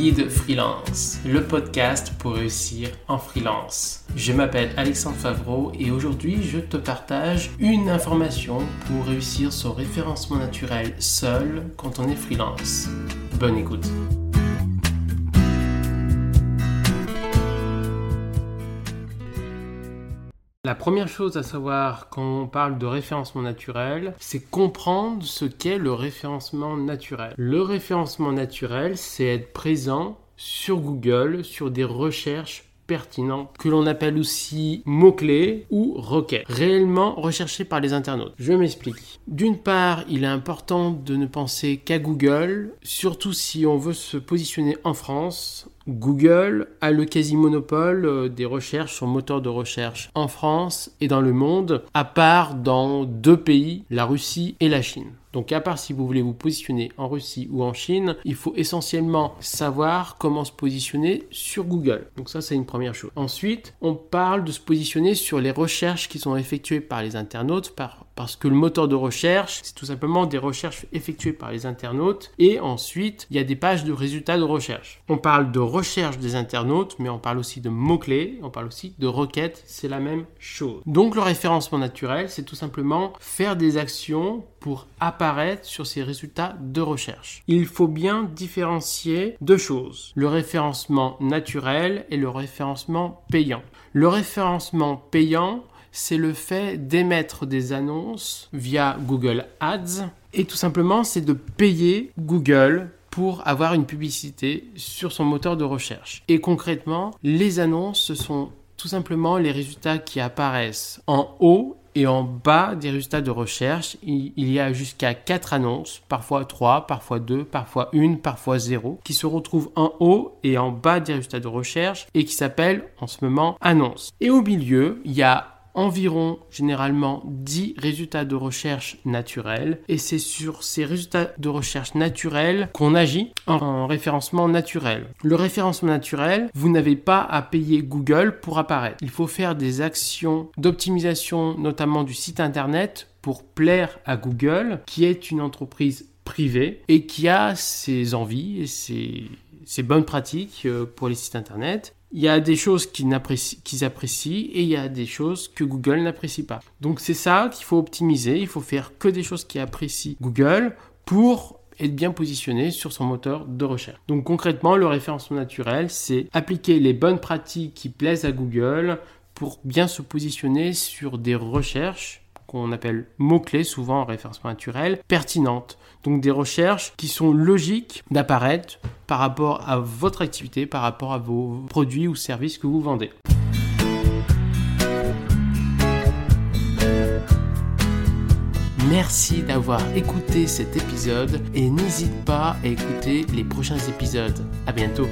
Guide Freelance, le podcast pour réussir en freelance. Je m'appelle Alexandre Favreau et aujourd'hui je te partage une information pour réussir son référencement naturel seul quand on est freelance. Bonne écoute. La première chose à savoir quand on parle de référencement naturel, c'est comprendre ce qu'est le référencement naturel. Le référencement naturel, c'est être présent sur Google, sur des recherches pertinentes que l'on appelle aussi mots-clés ou requêtes, réellement recherchées par les internautes. Je m'explique. D'une part, il est important de ne penser qu'à Google, surtout si on veut se positionner en France Google a le quasi-monopole euh, des recherches sur moteur de recherche en France et dans le monde, à part dans deux pays, la Russie et la Chine. Donc à part si vous voulez vous positionner en Russie ou en Chine, il faut essentiellement savoir comment se positionner sur Google. Donc ça c'est une première chose. Ensuite, on parle de se positionner sur les recherches qui sont effectuées par les internautes par parce que le moteur de recherche, c'est tout simplement des recherches effectuées par les internautes. Et ensuite, il y a des pages de résultats de recherche. On parle de recherche des internautes, mais on parle aussi de mots-clés, on parle aussi de requêtes, c'est la même chose. Donc le référencement naturel, c'est tout simplement faire des actions pour apparaître sur ces résultats de recherche. Il faut bien différencier deux choses, le référencement naturel et le référencement payant. Le référencement payant, c'est le fait d'émettre des annonces via Google Ads et tout simplement c'est de payer Google pour avoir une publicité sur son moteur de recherche. Et concrètement, les annonces, ce sont tout simplement les résultats qui apparaissent en haut et en bas des résultats de recherche. Il y a jusqu'à 4 annonces, parfois 3, parfois 2, parfois 1, parfois 0, qui se retrouvent en haut et en bas des résultats de recherche et qui s'appellent en ce moment annonces. Et au milieu, il y a environ généralement 10 résultats de recherche naturels et c'est sur ces résultats de recherche naturels qu'on agit en référencement naturel. Le référencement naturel, vous n'avez pas à payer Google pour apparaître. Il faut faire des actions d'optimisation notamment du site internet pour plaire à Google qui est une entreprise privée et qui a ses envies et ses, ses bonnes pratiques euh, pour les sites internet il y a des choses qu'ils apprécient, et il y a des choses que Google n'apprécie pas. Donc c'est ça qu'il faut optimiser. Il faut faire que des choses qui apprécient Google pour être bien positionné sur son moteur de recherche. Donc concrètement, le référencement naturel, c'est appliquer les bonnes pratiques qui plaisent à Google pour bien se positionner sur des recherches qu'on appelle mots-clés, souvent en référencement naturel, pertinentes. Donc des recherches qui sont logiques d'apparaître par rapport à votre activité, par rapport à vos produits ou services que vous vendez. Merci d'avoir écouté cet épisode et n'hésite pas à écouter les prochains épisodes. À bientôt.